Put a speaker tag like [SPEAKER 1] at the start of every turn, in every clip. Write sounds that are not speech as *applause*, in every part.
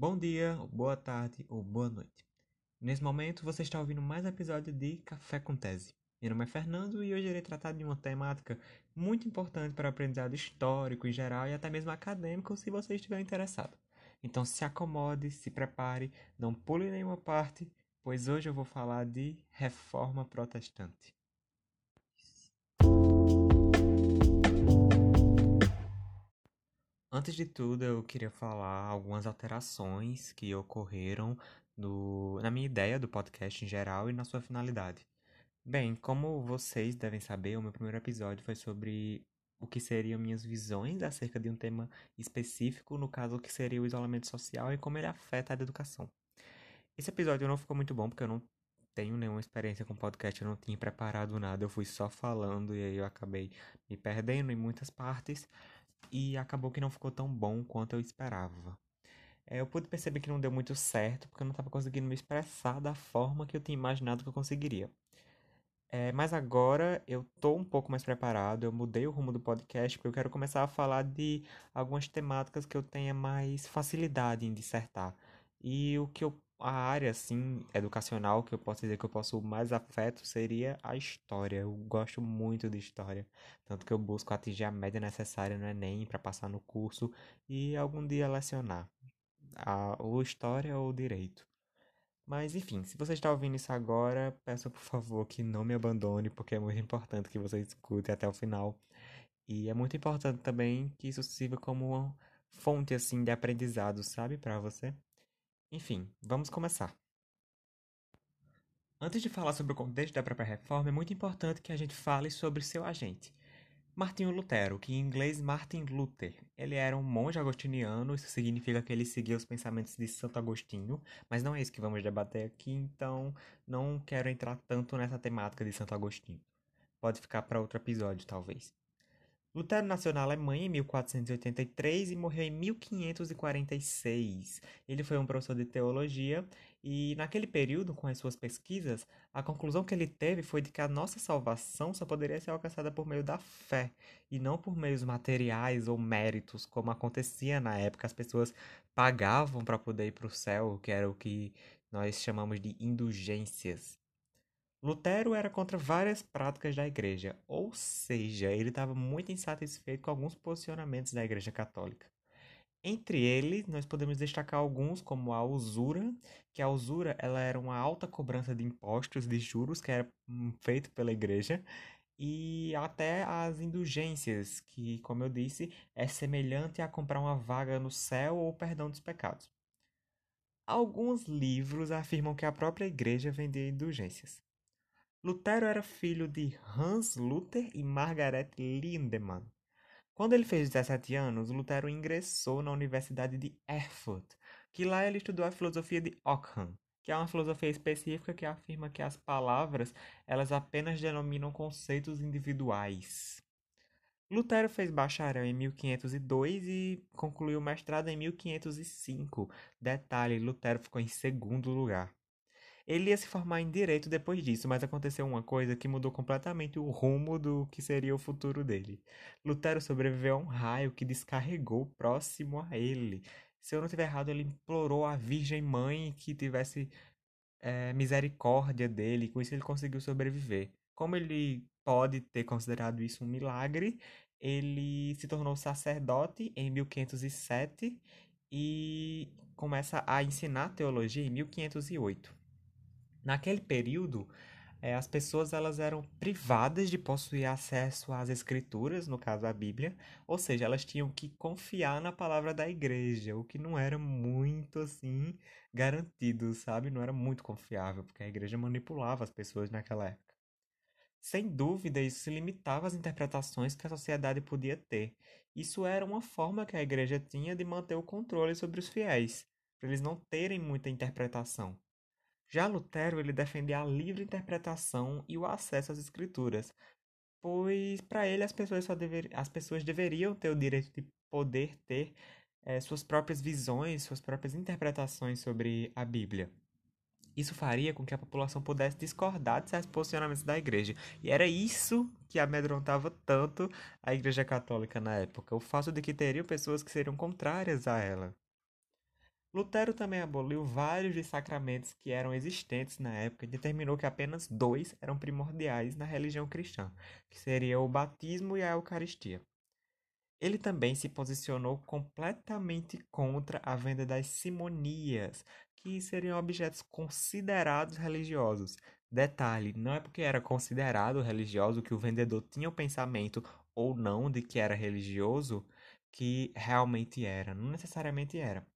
[SPEAKER 1] Bom dia, boa tarde ou boa noite. Nesse momento você está ouvindo mais um episódio de Café com Tese. Meu nome é Fernando e hoje irei tratar de uma temática muito importante para o aprendizado histórico em geral e até mesmo acadêmico se você estiver interessado. Então se acomode, se prepare, não pule nenhuma parte, pois hoje eu vou falar de reforma protestante. Antes de tudo, eu queria falar algumas alterações que ocorreram no, na minha ideia do podcast em geral e na sua finalidade. Bem, como vocês devem saber, o meu primeiro episódio foi sobre o que seriam minhas visões acerca de um tema específico, no caso, o que seria o isolamento social e como ele afeta a educação. Esse episódio não ficou muito bom porque eu não tenho nenhuma experiência com podcast, eu não tinha preparado nada, eu fui só falando e aí eu acabei me perdendo em muitas partes e acabou que não ficou tão bom quanto eu esperava. É, eu pude perceber que não deu muito certo porque eu não estava conseguindo me expressar da forma que eu tinha imaginado que eu conseguiria. É, mas agora eu tô um pouco mais preparado, eu mudei o rumo do podcast porque eu quero começar a falar de algumas temáticas que eu tenha mais facilidade em dissertar. E o que eu a área assim educacional que eu posso dizer que eu posso mais afeto seria a história. Eu gosto muito de história, tanto que eu busco atingir a média necessária no ENEM para passar no curso e algum dia lecionar a, ou história ou direito. Mas enfim, se você está ouvindo isso agora, peço por favor que não me abandone, porque é muito importante que você escute até o final. E é muito importante também que isso sirva como uma fonte assim de aprendizado, sabe, para você. Enfim, vamos começar. Antes de falar sobre o contexto da própria reforma, é muito importante que a gente fale sobre seu agente. Martinho Lutero, que em inglês Martin Luther. Ele era um monge agostiniano, isso significa que ele seguia os pensamentos de Santo Agostinho, mas não é isso que vamos debater aqui, então não quero entrar tanto nessa temática de Santo Agostinho. Pode ficar para outro episódio, talvez. Lutero nasceu na Alemanha em 1483 e morreu em 1546. Ele foi um professor de teologia e, naquele período, com as suas pesquisas, a conclusão que ele teve foi de que a nossa salvação só poderia ser alcançada por meio da fé e não por meios materiais ou méritos, como acontecia na época. As pessoas pagavam para poder ir para o céu, que era o que nós chamamos de indulgências. Lutero era contra várias práticas da igreja, ou seja, ele estava muito insatisfeito com alguns posicionamentos da igreja católica. Entre eles, nós podemos destacar alguns como a usura, que a usura ela era uma alta cobrança de impostos, de juros que era hum, feito pela igreja, e até as indulgências, que, como eu disse, é semelhante a comprar uma vaga no céu ou perdão dos pecados. Alguns livros afirmam que a própria igreja vendia indulgências. Lutero era filho de Hans Luther e Margaret Lindemann. Quando ele fez 17 anos, Lutero ingressou na Universidade de Erfurt, que lá ele estudou a filosofia de Ockham, que é uma filosofia específica que afirma que as palavras elas apenas denominam conceitos individuais. Lutero fez bacharel em 1502 e concluiu o mestrado em 1505. Detalhe, Lutero ficou em segundo lugar. Ele ia se formar em direito depois disso, mas aconteceu uma coisa que mudou completamente o rumo do que seria o futuro dele. Lutero sobreviveu a um raio que descarregou próximo a ele. Se eu não estiver errado, ele implorou à Virgem Mãe que tivesse é, misericórdia dele, com isso ele conseguiu sobreviver. Como ele pode ter considerado isso um milagre, ele se tornou sacerdote em 1507 e começa a ensinar teologia em 1508. Naquele período, é, as pessoas elas eram privadas de possuir acesso às escrituras, no caso a Bíblia, ou seja, elas tinham que confiar na palavra da igreja, o que não era muito assim garantido, sabe? Não era muito confiável, porque a igreja manipulava as pessoas naquela época. Sem dúvida, isso se limitava às interpretações que a sociedade podia ter. Isso era uma forma que a igreja tinha de manter o controle sobre os fiéis, para eles não terem muita interpretação. Já Lutero ele defendia a livre interpretação e o acesso às escrituras, pois para ele as pessoas só dever, as pessoas deveriam ter o direito de poder ter é, suas próprias visões, suas próprias interpretações sobre a Bíblia. Isso faria com que a população pudesse discordar de certos posicionamentos da igreja. E era isso que amedrontava tanto a igreja católica na época, o fato de que teriam pessoas que seriam contrárias a ela. Lutero também aboliu vários dos sacramentos que eram existentes na época e determinou que apenas dois eram primordiais na religião cristã, que seria o batismo e a Eucaristia. Ele também se posicionou completamente contra a venda das simonias, que seriam objetos considerados religiosos. Detalhe, não é porque era considerado religioso que o vendedor tinha o pensamento ou não de que era religioso que realmente era. Não necessariamente era.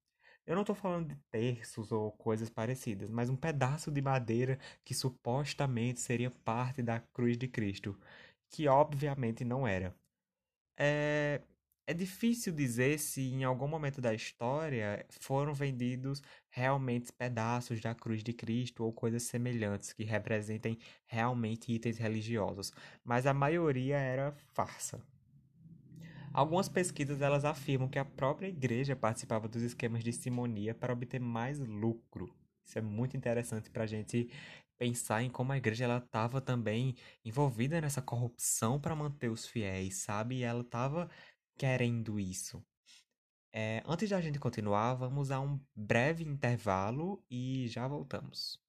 [SPEAKER 1] Eu não estou falando de terços ou coisas parecidas, mas um pedaço de madeira que supostamente seria parte da cruz de Cristo, que obviamente não era. É, é difícil dizer se em algum momento da história foram vendidos realmente pedaços da cruz de Cristo ou coisas semelhantes que representem realmente itens religiosos, mas a maioria era farsa. Algumas pesquisas elas afirmam que a própria igreja participava dos esquemas de simonia para obter mais lucro. Isso é muito interessante para a gente pensar em como a igreja ela estava também envolvida nessa corrupção para manter os fiéis, sabe? E ela estava querendo isso. É, antes da gente continuar, vamos a um breve intervalo e já voltamos.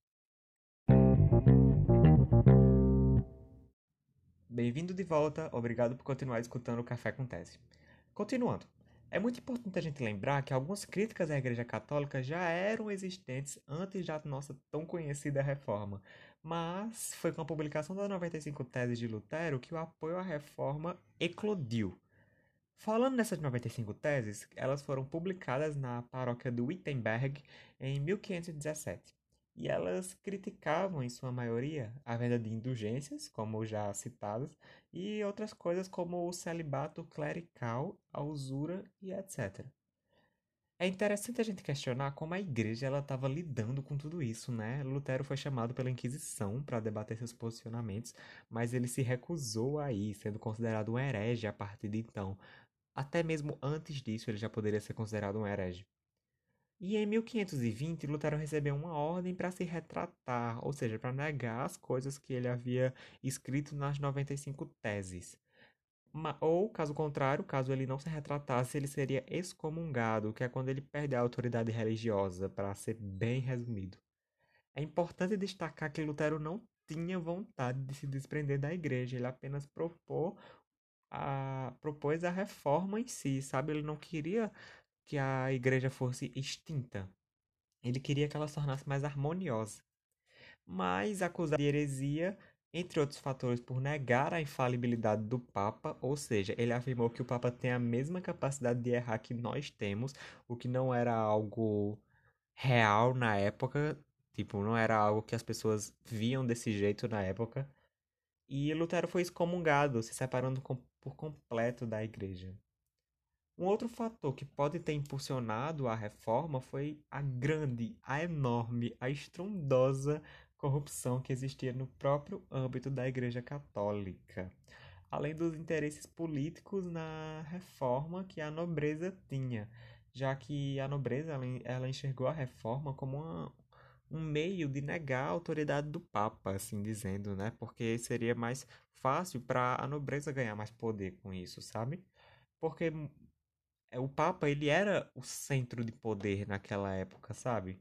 [SPEAKER 1] Bem-vindo de volta, obrigado por continuar escutando o Café com Tese. Continuando, é muito importante a gente lembrar que algumas críticas à Igreja Católica já eram existentes antes da nossa tão conhecida reforma, mas foi com a publicação das 95 Teses de Lutero que o apoio à reforma eclodiu. Falando nessas 95 teses, elas foram publicadas na paróquia de Wittenberg em 1517. E elas criticavam, em sua maioria, a venda de indulgências, como já citadas, e outras coisas como o celibato clerical, a usura e etc. É interessante a gente questionar como a igreja estava lidando com tudo isso, né? Lutero foi chamado pela Inquisição para debater seus posicionamentos, mas ele se recusou a ir, sendo considerado um herege a partir de então. Até mesmo antes disso, ele já poderia ser considerado um herege. E em 1520, Lutero recebeu uma ordem para se retratar, ou seja, para negar as coisas que ele havia escrito nas 95 teses. Ou, caso contrário, caso ele não se retratasse, ele seria excomungado, que é quando ele perde a autoridade religiosa, para ser bem resumido. É importante destacar que Lutero não tinha vontade de se desprender da igreja, ele apenas propôs a, propôs a reforma em si, sabe? Ele não queria que a igreja fosse extinta. Ele queria que ela se tornasse mais harmoniosa. Mas acusado de heresia, entre outros fatores, por negar a infalibilidade do Papa, ou seja, ele afirmou que o Papa tem a mesma capacidade de errar que nós temos, o que não era algo real na época, tipo, não era algo que as pessoas viam desse jeito na época. E Lutero foi excomungado, se separando por completo da igreja. Um outro fator que pode ter impulsionado a reforma foi a grande, a enorme, a estrondosa corrupção que existia no próprio âmbito da Igreja Católica, além dos interesses políticos na reforma que a nobreza tinha, já que a nobreza ela, ela enxergou a reforma como uma, um meio de negar a autoridade do Papa, assim dizendo, né? Porque seria mais fácil para a nobreza ganhar mais poder com isso, sabe? Porque o Papa ele era o centro de poder naquela época, sabe?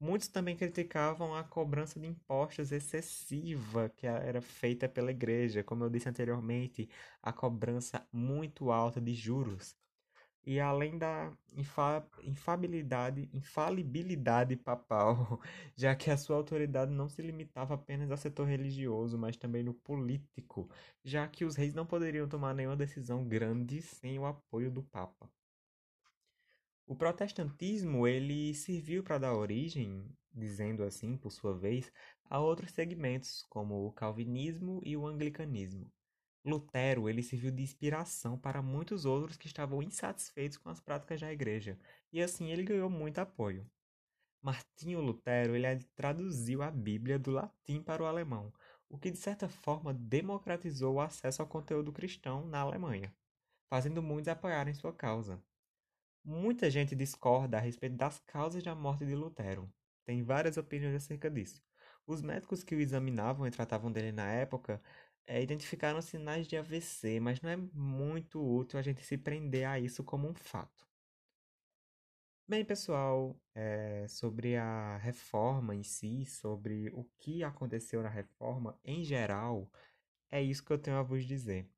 [SPEAKER 1] Muitos também criticavam a cobrança de impostos excessiva que era feita pela igreja, como eu disse anteriormente, a cobrança muito alta de juros. E além da infa infabilidade, infalibilidade papal, *laughs* já que a sua autoridade não se limitava apenas ao setor religioso, mas também no político, já que os reis não poderiam tomar nenhuma decisão grande sem o apoio do Papa. O protestantismo ele serviu para dar origem, dizendo assim, por sua vez, a outros segmentos, como o calvinismo e o anglicanismo. Lutero ele serviu de inspiração para muitos outros que estavam insatisfeitos com as práticas da igreja, e assim ele ganhou muito apoio. Martinho Lutero ele traduziu a Bíblia do latim para o alemão, o que de certa forma democratizou o acesso ao conteúdo cristão na Alemanha, fazendo muitos apoiarem sua causa. Muita gente discorda a respeito das causas da morte de Lutero. Tem várias opiniões acerca disso. Os médicos que o examinavam e tratavam dele na época é, identificaram sinais de AVC, mas não é muito útil a gente se prender a isso como um fato. Bem, pessoal, é, sobre a reforma em si, sobre o que aconteceu na reforma em geral, é isso que eu tenho a vos dizer.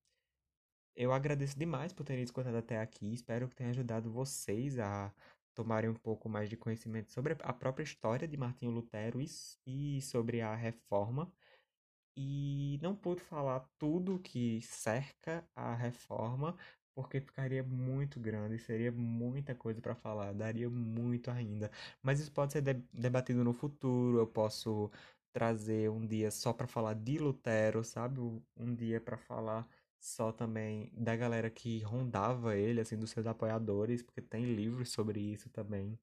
[SPEAKER 1] Eu agradeço demais por terem escutado até aqui. Espero que tenha ajudado vocês a tomarem um pouco mais de conhecimento sobre a própria história de Martinho Lutero e, sobre a reforma. E não pude falar tudo que cerca a reforma, porque ficaria muito grande, seria muita coisa para falar, daria muito ainda. Mas isso pode ser de- debatido no futuro. Eu posso trazer um dia só para falar de Lutero, sabe? Um dia para falar só também da galera que rondava ele, assim, dos seus apoiadores, porque tem livros sobre isso também.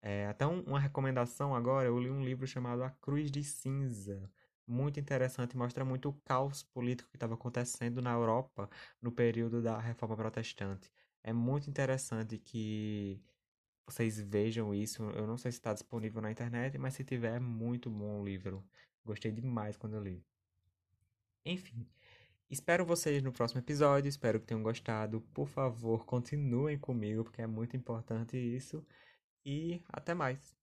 [SPEAKER 1] É, até um- uma recomendação agora, eu li um livro chamado A Cruz de Cinza. Muito interessante, mostra muito o caos político que estava acontecendo na Europa no período da Reforma Protestante. É muito interessante que vocês vejam isso. Eu não sei se está disponível na internet, mas se tiver, é muito bom o livro. Gostei demais quando eu li. Enfim, espero vocês no próximo episódio. Espero que tenham gostado. Por favor, continuem comigo, porque é muito importante isso. E até mais.